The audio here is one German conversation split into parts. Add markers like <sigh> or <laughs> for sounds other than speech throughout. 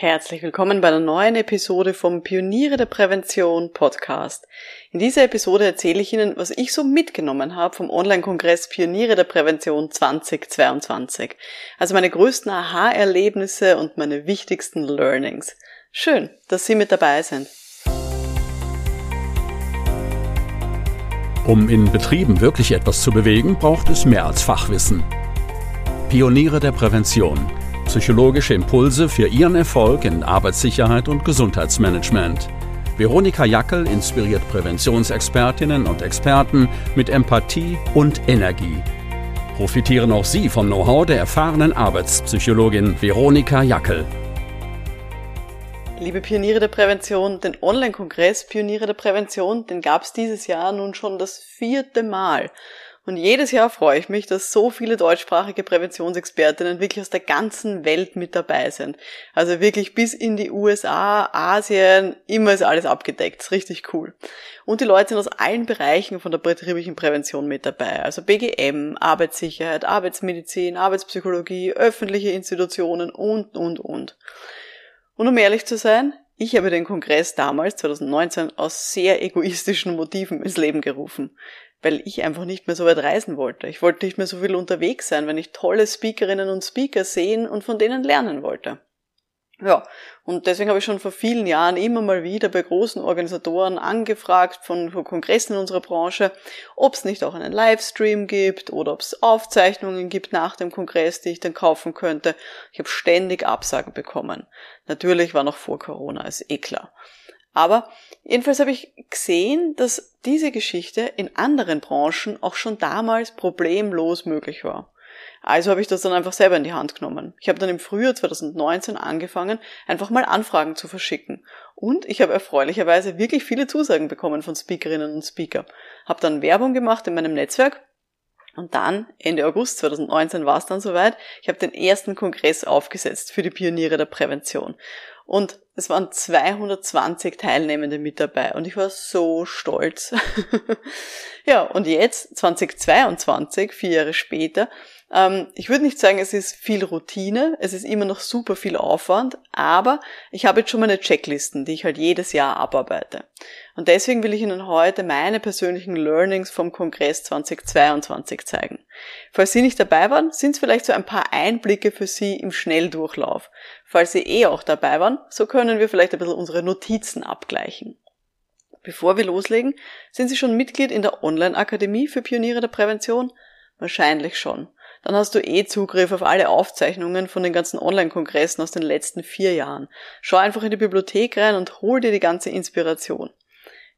Herzlich willkommen bei einer neuen Episode vom Pioniere der Prävention Podcast. In dieser Episode erzähle ich Ihnen, was ich so mitgenommen habe vom Online-Kongress Pioniere der Prävention 2022. Also meine größten Aha-Erlebnisse und meine wichtigsten Learnings. Schön, dass Sie mit dabei sind. Um in Betrieben wirklich etwas zu bewegen, braucht es mehr als Fachwissen. Pioniere der Prävention – Psychologische Impulse für Ihren Erfolg in Arbeitssicherheit und Gesundheitsmanagement. Veronika Jackel inspiriert Präventionsexpertinnen und Experten mit Empathie und Energie. Profitieren auch Sie vom Know-how der erfahrenen Arbeitspsychologin Veronika Jackel. Liebe Pioniere der Prävention, den Online-Kongress Pioniere der Prävention, den gab es dieses Jahr nun schon das vierte Mal. Und jedes Jahr freue ich mich, dass so viele deutschsprachige Präventionsexpertinnen wirklich aus der ganzen Welt mit dabei sind. Also wirklich bis in die USA, Asien, immer ist alles abgedeckt. Ist richtig cool. Und die Leute sind aus allen Bereichen von der betrieblichen Prävention mit dabei. Also BGM, Arbeitssicherheit, Arbeitsmedizin, Arbeitspsychologie, öffentliche Institutionen und, und, und. Und um ehrlich zu sein, ich habe den Kongress damals, 2019, aus sehr egoistischen Motiven ins Leben gerufen weil ich einfach nicht mehr so weit reisen wollte. Ich wollte nicht mehr so viel unterwegs sein, wenn ich tolle Speakerinnen und Speaker sehen und von denen lernen wollte. Ja, und deswegen habe ich schon vor vielen Jahren immer mal wieder bei großen Organisatoren angefragt von, von Kongressen in unserer Branche, ob es nicht auch einen Livestream gibt oder ob es Aufzeichnungen gibt nach dem Kongress, die ich dann kaufen könnte. Ich habe ständig Absagen bekommen. Natürlich war noch vor Corona, ist eh klar. Aber jedenfalls habe ich gesehen, dass diese Geschichte in anderen Branchen auch schon damals problemlos möglich war. Also habe ich das dann einfach selber in die Hand genommen. Ich habe dann im Frühjahr 2019 angefangen, einfach mal Anfragen zu verschicken. Und ich habe erfreulicherweise wirklich viele Zusagen bekommen von Speakerinnen und Speaker. Habe dann Werbung gemacht in meinem Netzwerk und dann, Ende August 2019 war es dann soweit, ich habe den ersten Kongress aufgesetzt für die Pioniere der Prävention. Und es waren 220 Teilnehmende mit dabei und ich war so stolz. <laughs> ja, und jetzt, 2022, vier Jahre später, ich würde nicht sagen, es ist viel Routine, es ist immer noch super viel Aufwand, aber ich habe jetzt schon meine Checklisten, die ich halt jedes Jahr abarbeite. Und deswegen will ich Ihnen heute meine persönlichen Learnings vom Kongress 2022 zeigen. Falls Sie nicht dabei waren, sind es vielleicht so ein paar Einblicke für Sie im Schnelldurchlauf. Falls Sie eh auch dabei waren, so können wir vielleicht ein bisschen unsere Notizen abgleichen. Bevor wir loslegen, sind Sie schon Mitglied in der Online-Akademie für Pioniere der Prävention? Wahrscheinlich schon dann hast du eh Zugriff auf alle Aufzeichnungen von den ganzen Online-Kongressen aus den letzten vier Jahren. Schau einfach in die Bibliothek rein und hol dir die ganze Inspiration.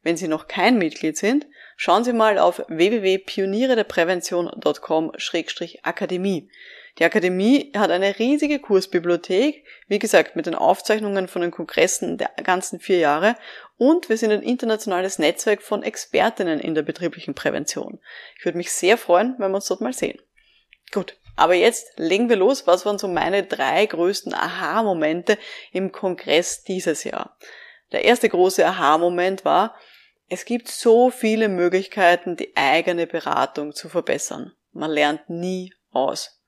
Wenn Sie noch kein Mitglied sind, schauen Sie mal auf www.pionierederprävention.com-akademie. Die Akademie hat eine riesige Kursbibliothek, wie gesagt, mit den Aufzeichnungen von den Kongressen der ganzen vier Jahre und wir sind ein internationales Netzwerk von Expertinnen in der betrieblichen Prävention. Ich würde mich sehr freuen, wenn wir uns dort mal sehen. Gut, aber jetzt legen wir los. Was waren so meine drei größten Aha-Momente im Kongress dieses Jahr? Der erste große Aha-Moment war, es gibt so viele Möglichkeiten, die eigene Beratung zu verbessern. Man lernt nie aus.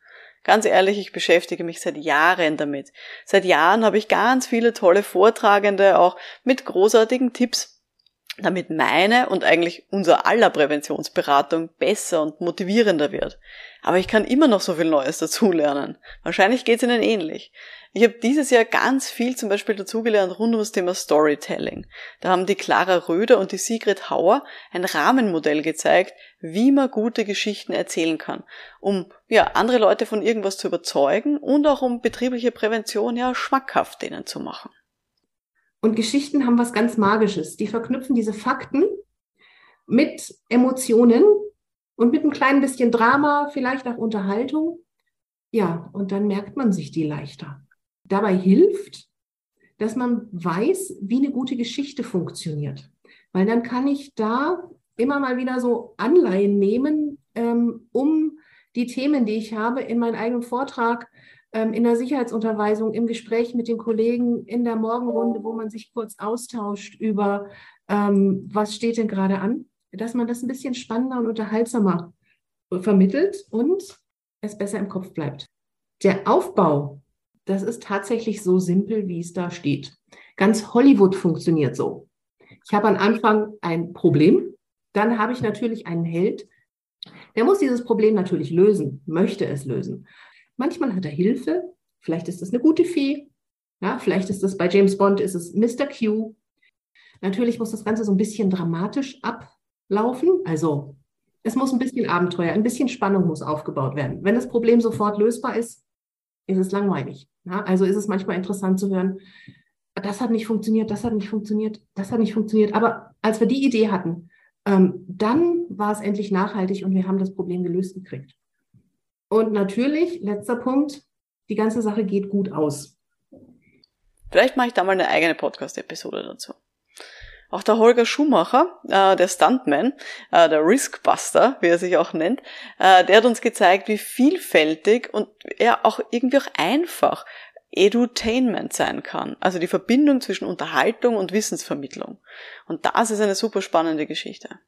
Ganz ehrlich, ich beschäftige mich seit Jahren damit. Seit Jahren habe ich ganz viele tolle Vortragende, auch mit großartigen Tipps, damit meine und eigentlich unser aller Präventionsberatung besser und motivierender wird. Aber ich kann immer noch so viel Neues dazulernen. Wahrscheinlich geht es Ihnen ähnlich. Ich habe dieses Jahr ganz viel zum Beispiel dazugelernt rund um das Thema Storytelling. Da haben die Clara Röder und die Sigrid Hauer ein Rahmenmodell gezeigt, wie man gute Geschichten erzählen kann, um ja andere Leute von irgendwas zu überzeugen und auch um betriebliche Prävention ja schmackhaft denen zu machen. Und Geschichten haben was ganz Magisches. Die verknüpfen diese Fakten mit Emotionen, und mit einem kleinen bisschen Drama, vielleicht auch Unterhaltung. Ja, und dann merkt man sich die leichter. Dabei hilft, dass man weiß, wie eine gute Geschichte funktioniert. Weil dann kann ich da immer mal wieder so Anleihen nehmen, ähm, um die Themen, die ich habe, in meinen eigenen Vortrag, in der Sicherheitsunterweisung, im Gespräch mit den Kollegen, in der Morgenrunde, wo man sich kurz austauscht über, ähm, was steht denn gerade an, dass man das ein bisschen spannender und unterhaltsamer vermittelt und es besser im Kopf bleibt. Der Aufbau das ist tatsächlich so simpel, wie es da steht. Ganz Hollywood funktioniert so. Ich habe am Anfang ein Problem, dann habe ich natürlich einen Held, der muss dieses Problem natürlich lösen, möchte es lösen. Manchmal hat er Hilfe, vielleicht ist es eine gute Fee, ja, vielleicht ist es bei James Bond ist es Mr. Q. Natürlich muss das Ganze so ein bisschen dramatisch ablaufen, also es muss ein bisschen Abenteuer, ein bisschen Spannung muss aufgebaut werden. Wenn das Problem sofort lösbar ist, ist es langweilig. Ja, also ist es manchmal interessant zu hören, das hat nicht funktioniert, das hat nicht funktioniert, das hat nicht funktioniert. Aber als wir die Idee hatten, ähm, dann war es endlich nachhaltig und wir haben das Problem gelöst gekriegt. Und natürlich, letzter Punkt, die ganze Sache geht gut aus. Vielleicht mache ich da mal eine eigene Podcast-Episode dazu. Auch der Holger Schumacher, äh, der Stuntman, äh, der Riskbuster, wie er sich auch nennt, äh, der hat uns gezeigt, wie vielfältig und ja auch irgendwie auch einfach Edutainment sein kann. Also die Verbindung zwischen Unterhaltung und Wissensvermittlung. Und das ist eine super spannende Geschichte.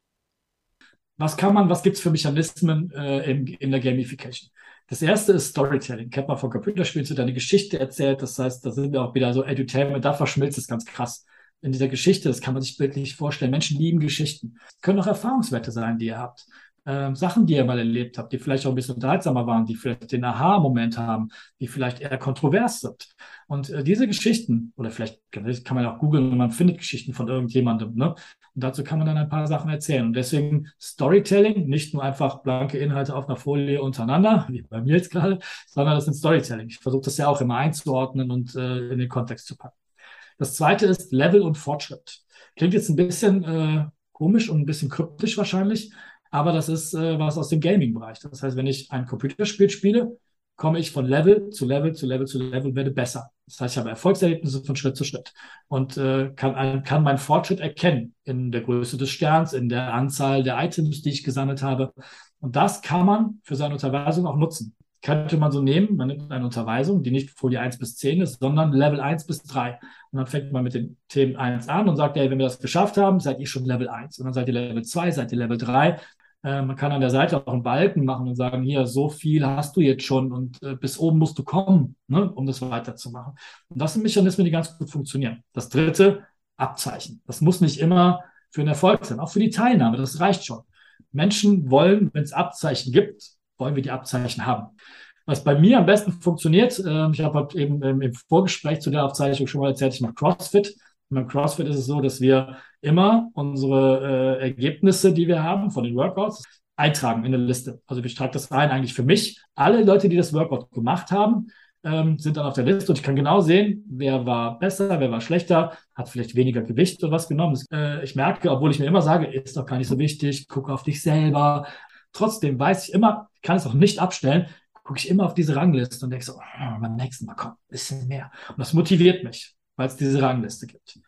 Was kann man, was gibt's für Mechanismen äh, in, in der Gamification? Das erste ist Storytelling. Kennt man von Computerspielen, so deine Geschichte erzählt. Das heißt, da sind wir auch wieder so Edutainment, da verschmilzt es ganz krass in dieser Geschichte. Das kann man sich bildlich vorstellen. Menschen lieben Geschichten. können auch Erfahrungswerte sein, die ihr habt ähm, Sachen, die ihr mal erlebt habt, die vielleicht auch ein bisschen unterhaltsamer waren, die vielleicht den Aha-Moment haben, die vielleicht eher kontrovers sind. Und äh, diese Geschichten, oder vielleicht kann man auch googeln und man findet Geschichten von irgendjemandem, ne? Und dazu kann man dann ein paar Sachen erzählen. Und deswegen Storytelling, nicht nur einfach blanke Inhalte auf einer Folie untereinander, wie bei mir jetzt gerade, sondern das sind Storytelling. Ich versuche das ja auch immer einzuordnen und äh, in den Kontext zu packen. Das zweite ist Level und Fortschritt. Klingt jetzt ein bisschen äh, komisch und ein bisschen kryptisch wahrscheinlich, aber das ist äh, was aus dem Gaming-Bereich. Das heißt, wenn ich ein Computerspiel spiele, komme ich von Level zu Level zu Level zu Level und werde besser. Das heißt, ich habe Erfolgserlebnisse von Schritt zu Schritt und äh, kann, kann meinen Fortschritt erkennen in der Größe des Sterns, in der Anzahl der Items, die ich gesammelt habe. Und das kann man für seine Unterweisung auch nutzen. Könnte man so nehmen, man nimmt eine Unterweisung, die nicht Folie 1 bis 10 ist, sondern Level 1 bis 3. Und dann fängt man mit den Themen 1 an und sagt, hey, wenn wir das geschafft haben, seid ihr schon Level 1. Und dann seid ihr Level 2, seid ihr Level 3. Äh, man kann an der Seite auch einen Balken machen und sagen, hier, so viel hast du jetzt schon und äh, bis oben musst du kommen, ne, um das weiterzumachen. Und das sind Mechanismen, die ganz gut funktionieren. Das dritte, Abzeichen. Das muss nicht immer für einen Erfolg sein, auch für die Teilnahme, das reicht schon. Menschen wollen, wenn es Abzeichen gibt, wollen wir die Abzeichen haben. Was bei mir am besten funktioniert, äh, ich habe halt eben ähm, im Vorgespräch zu der Aufzeichnung schon mal erzählt, ich mache CrossFit. Beim CrossFit ist es so, dass wir immer unsere äh, Ergebnisse, die wir haben von den Workouts, eintragen in eine Liste. Also ich trage das ein eigentlich für mich. Alle Leute, die das Workout gemacht haben, ähm, sind dann auf der Liste und ich kann genau sehen, wer war besser, wer war schlechter, hat vielleicht weniger Gewicht oder was genommen. Äh, ich merke, obwohl ich mir immer sage, ist doch gar nicht so wichtig, guck auf dich selber. Trotzdem weiß ich immer, kann es auch nicht abstellen, gucke ich immer auf diese Rangliste und denke so, oh, beim nächsten Mal komm, ein bisschen mehr. Und das motiviert mich, weil es diese Rangliste gibt.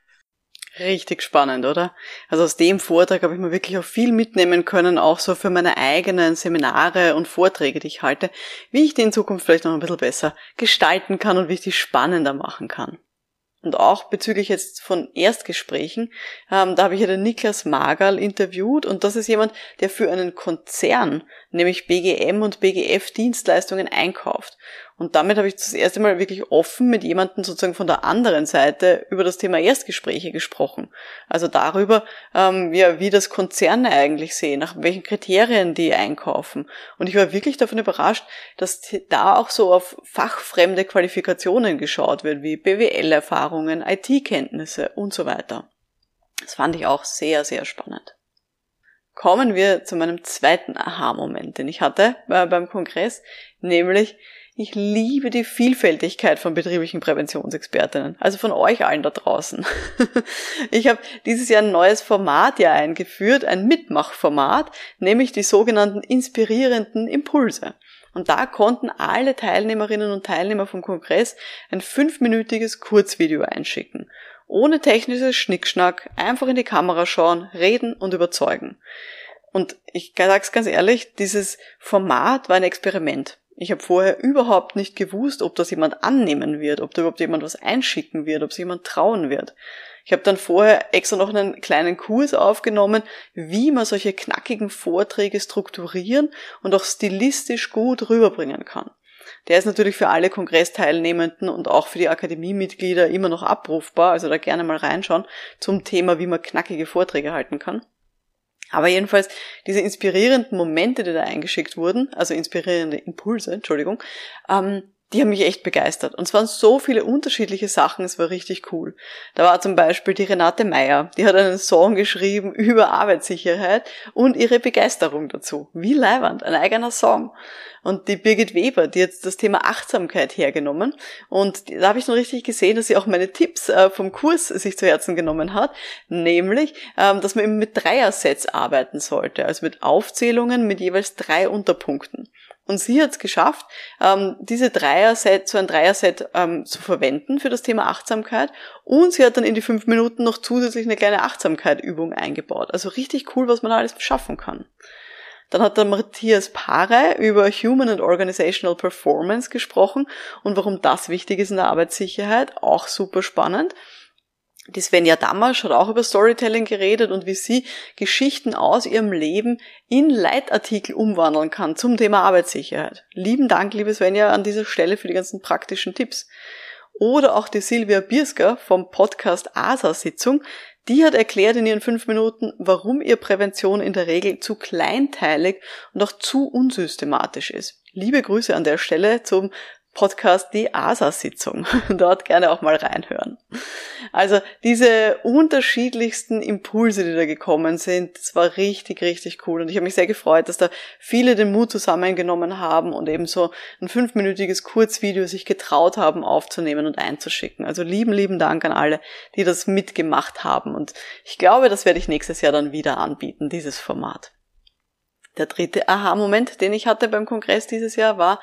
Richtig spannend, oder? Also aus dem Vortrag habe ich mir wirklich auch viel mitnehmen können, auch so für meine eigenen Seminare und Vorträge, die ich halte, wie ich die in Zukunft vielleicht noch ein bisschen besser gestalten kann und wie ich die spannender machen kann. Und auch bezüglich jetzt von Erstgesprächen, ähm, da habe ich ja den Niklas Magal interviewt und das ist jemand, der für einen Konzern, nämlich BGM und BGF Dienstleistungen einkauft. Und damit habe ich das erste Mal wirklich offen mit jemandem sozusagen von der anderen Seite über das Thema Erstgespräche gesprochen. Also darüber, ähm, ja, wie das Konzerne eigentlich sehen, nach welchen Kriterien die einkaufen. Und ich war wirklich davon überrascht, dass da auch so auf fachfremde Qualifikationen geschaut wird, wie BWL-Erfahrungen, IT-Kenntnisse und so weiter. Das fand ich auch sehr, sehr spannend. Kommen wir zu meinem zweiten Aha-Moment, den ich hatte äh, beim Kongress, nämlich ich liebe die Vielfältigkeit von betrieblichen Präventionsexpertinnen, also von euch allen da draußen. <laughs> ich habe dieses Jahr ein neues Format ja eingeführt, ein Mitmachformat, nämlich die sogenannten inspirierenden Impulse. Und da konnten alle Teilnehmerinnen und Teilnehmer vom Kongress ein fünfminütiges Kurzvideo einschicken. Ohne technisches Schnickschnack, einfach in die Kamera schauen, reden und überzeugen. Und ich sag's ganz ehrlich, dieses Format war ein Experiment. Ich habe vorher überhaupt nicht gewusst, ob das jemand annehmen wird, ob da überhaupt jemand was einschicken wird, ob sich jemand trauen wird. Ich habe dann vorher extra noch einen kleinen Kurs aufgenommen, wie man solche knackigen Vorträge strukturieren und auch stilistisch gut rüberbringen kann. Der ist natürlich für alle Kongressteilnehmenden und auch für die Akademiemitglieder immer noch abrufbar, also da gerne mal reinschauen zum Thema, wie man knackige Vorträge halten kann. Aber jedenfalls diese inspirierenden Momente, die da eingeschickt wurden, also inspirierende Impulse, Entschuldigung, ähm, die haben mich echt begeistert. Und es waren so viele unterschiedliche Sachen, es war richtig cool. Da war zum Beispiel die Renate Meyer, die hat einen Song geschrieben über Arbeitssicherheit und ihre Begeisterung dazu. Wie leiwand, ein eigener Song. Und die Birgit Weber, die jetzt das Thema Achtsamkeit hergenommen. Und da habe ich noch richtig gesehen, dass sie auch meine Tipps äh, vom Kurs sich zu Herzen genommen hat. Nämlich, ähm, dass man eben mit Dreiersets arbeiten sollte. Also mit Aufzählungen mit jeweils drei Unterpunkten. Und sie hat es geschafft, ähm, diese Dreier-Set, so ein Dreier-Set ähm, zu verwenden für das Thema Achtsamkeit. Und sie hat dann in die fünf Minuten noch zusätzlich eine kleine Achtsamkeit-Übung eingebaut. Also richtig cool, was man alles schaffen kann. Dann hat der Matthias Pare über Human and Organizational Performance gesprochen und warum das wichtig ist in der Arbeitssicherheit. Auch super spannend. Die Svenja Damasch hat auch über Storytelling geredet und wie sie Geschichten aus ihrem Leben in Leitartikel umwandeln kann zum Thema Arbeitssicherheit. Lieben Dank, liebe Svenja, an dieser Stelle für die ganzen praktischen Tipps. Oder auch die Silvia Biersker vom Podcast ASA-Sitzung, die hat erklärt in ihren fünf Minuten, warum ihr Prävention in der Regel zu kleinteilig und auch zu unsystematisch ist. Liebe Grüße an der Stelle zum Podcast die ASA-Sitzung. <laughs> Dort gerne auch mal reinhören. Also diese unterschiedlichsten Impulse, die da gekommen sind, das war richtig, richtig cool. Und ich habe mich sehr gefreut, dass da viele den Mut zusammengenommen haben und eben so ein fünfminütiges Kurzvideo sich getraut haben aufzunehmen und einzuschicken. Also lieben, lieben Dank an alle, die das mitgemacht haben. Und ich glaube, das werde ich nächstes Jahr dann wieder anbieten, dieses Format. Der dritte Aha-Moment, den ich hatte beim Kongress dieses Jahr, war,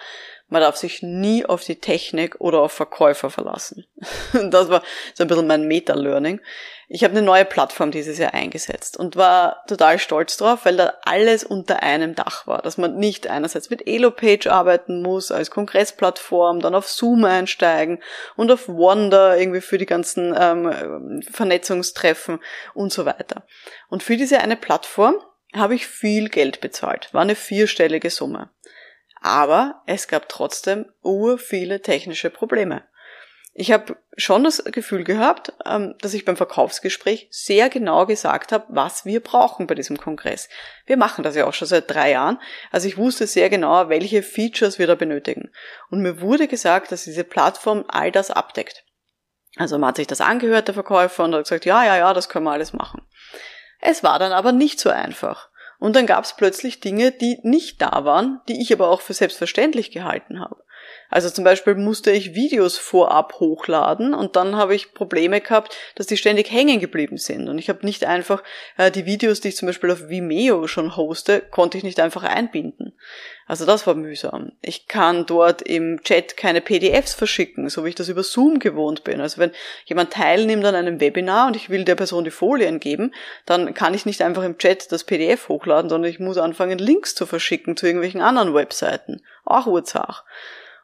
man darf sich nie auf die Technik oder auf Verkäufer verlassen. <laughs> Das war so ein bisschen mein Meta-Learning. Ich habe eine neue Plattform dieses Jahr eingesetzt und war total stolz drauf, weil da alles unter einem Dach war. Dass man nicht einerseits mit Elopage arbeiten muss als Kongressplattform, dann auf Zoom einsteigen und auf Wonder irgendwie für die ganzen ähm, Vernetzungstreffen und so weiter. Und für diese eine Plattform habe ich viel Geld bezahlt. War eine vierstellige Summe. Aber es gab trotzdem ur viele technische Probleme. Ich habe schon das Gefühl gehabt, ähm, dass ich beim Verkaufsgespräch sehr genau gesagt habe, was wir brauchen bei diesem Kongress. Wir machen das ja auch schon seit drei Jahren, also ich wusste sehr genau, welche Features wir da benötigen. Und mir wurde gesagt, dass diese Plattform all das abdeckt. Also man hat sich das angehört, der Verkäufer, und hat gesagt, ja, ja, ja, das können wir alles machen. Es war dann aber nicht so einfach. Und dann gab es plötzlich Dinge, die nicht da waren, die ich aber auch für selbstverständlich gehalten habe. Also zum Beispiel musste ich Videos vorab hochladen und dann habe ich Probleme gehabt, dass die ständig hängen geblieben sind. Und ich habe nicht einfach äh, die Videos, die ich zum Beispiel auf Vimeo schon hoste, konnte ich nicht einfach einbinden. Also das war mühsam. Ich kann dort im Chat keine PDFs verschicken, so wie ich das über Zoom gewohnt bin. Also wenn jemand teilnimmt an einem Webinar und ich will der Person die Folien geben, dann kann ich nicht einfach im Chat das PDF hochladen, sondern ich muss anfangen, Links zu verschicken zu irgendwelchen anderen Webseiten. Auch Urzach.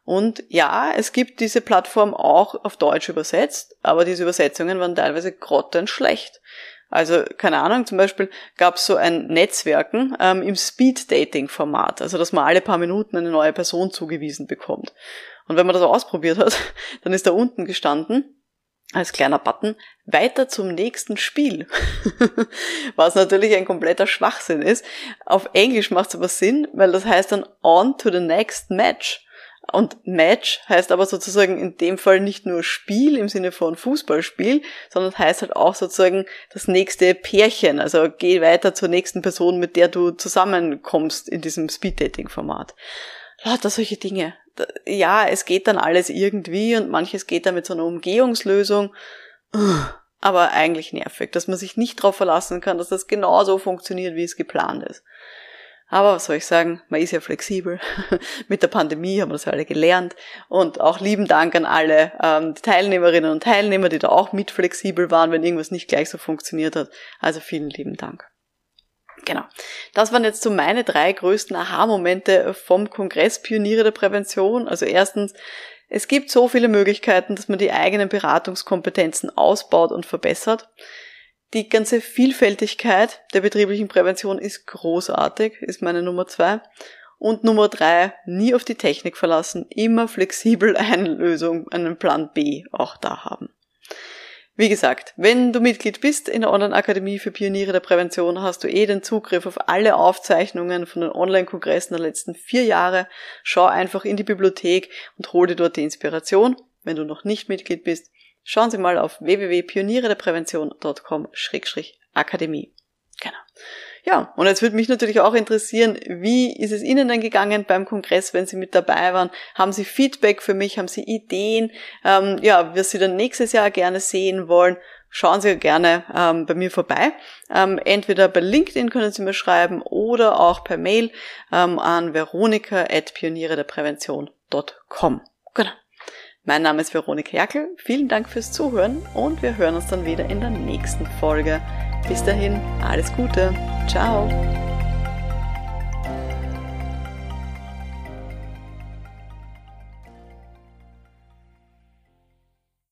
Und ja, es gibt diese Plattform auch auf Deutsch übersetzt, aber diese Übersetzungen waren teilweise grottenschlecht. Also, keine Ahnung, zum Beispiel gab es so ein Netzwerken ähm, im Speed-Dating-Format, also dass man alle paar Minuten eine neue Person zugewiesen bekommt. Und wenn man das ausprobiert hat, <laughs> dann ist da unten gestanden, als kleiner Button, weiter zum nächsten Spiel. <laughs> Was natürlich ein kompletter Schwachsinn ist. Auf Englisch macht es aber Sinn, weil das heißt dann on to the next match. Und Match heißt aber sozusagen in dem Fall nicht nur Spiel im Sinne von Fußballspiel, sondern heißt halt auch sozusagen das nächste Pärchen. Also geh weiter zur nächsten Person, mit der du zusammenkommst in diesem Speed-Dating-Format. Lauter solche Dinge. Ja, es geht dann alles irgendwie und manches geht dann mit so einer Umgehungslösung. Aber eigentlich nervig, dass man sich nicht darauf verlassen kann, dass das genauso funktioniert, wie es geplant ist. Aber was soll ich sagen, man ist ja flexibel. <laughs> Mit der Pandemie haben wir das alle gelernt. Und auch lieben Dank an alle ähm, Teilnehmerinnen und Teilnehmer, die da auch mit flexibel waren, wenn irgendwas nicht gleich so funktioniert hat. Also vielen lieben Dank. Genau. Das waren jetzt so meine drei größten Aha-Momente vom Kongress Pioniere der Prävention. Also erstens, es gibt so viele Möglichkeiten, dass man die eigenen Beratungskompetenzen ausbaut und verbessert. Die ganze Vielfältigkeit der betrieblichen Prävention ist großartig, ist meine Nummer zwei. Und Nummer drei, nie auf die Technik verlassen, immer flexibel <laughs> eine Lösung, einen Plan B auch da haben. Wie gesagt, wenn du Mitglied bist in der Online-Akademie für Pioniere der Prävention, hast du eh den Zugriff auf alle Aufzeichnungen von den Online-Kongressen der letzten vier Jahre. Schau einfach in die Bibliothek und hol dir dort die Inspiration. Wenn du noch nicht Mitglied bist, schauen Sie mal auf www.pionierederprävention.com-akademie. Genau. Ja, und jetzt würde mich natürlich auch interessieren, wie ist es Ihnen denn gegangen beim Kongress, wenn Sie mit dabei waren? Haben Sie Feedback für mich? Haben Sie Ideen? Ähm, ja, was Sie dann nächstes Jahr gerne sehen wollen? Schauen Sie gerne ähm, bei mir vorbei. Ähm, entweder bei LinkedIn können Sie mir schreiben oder auch per Mail ähm, an veronika.pionierederprävention.com. Genau. Mein Name ist Veronika Jackel. Vielen Dank fürs Zuhören und wir hören uns dann wieder in der nächsten Folge. Bis dahin, alles Gute. Ciao.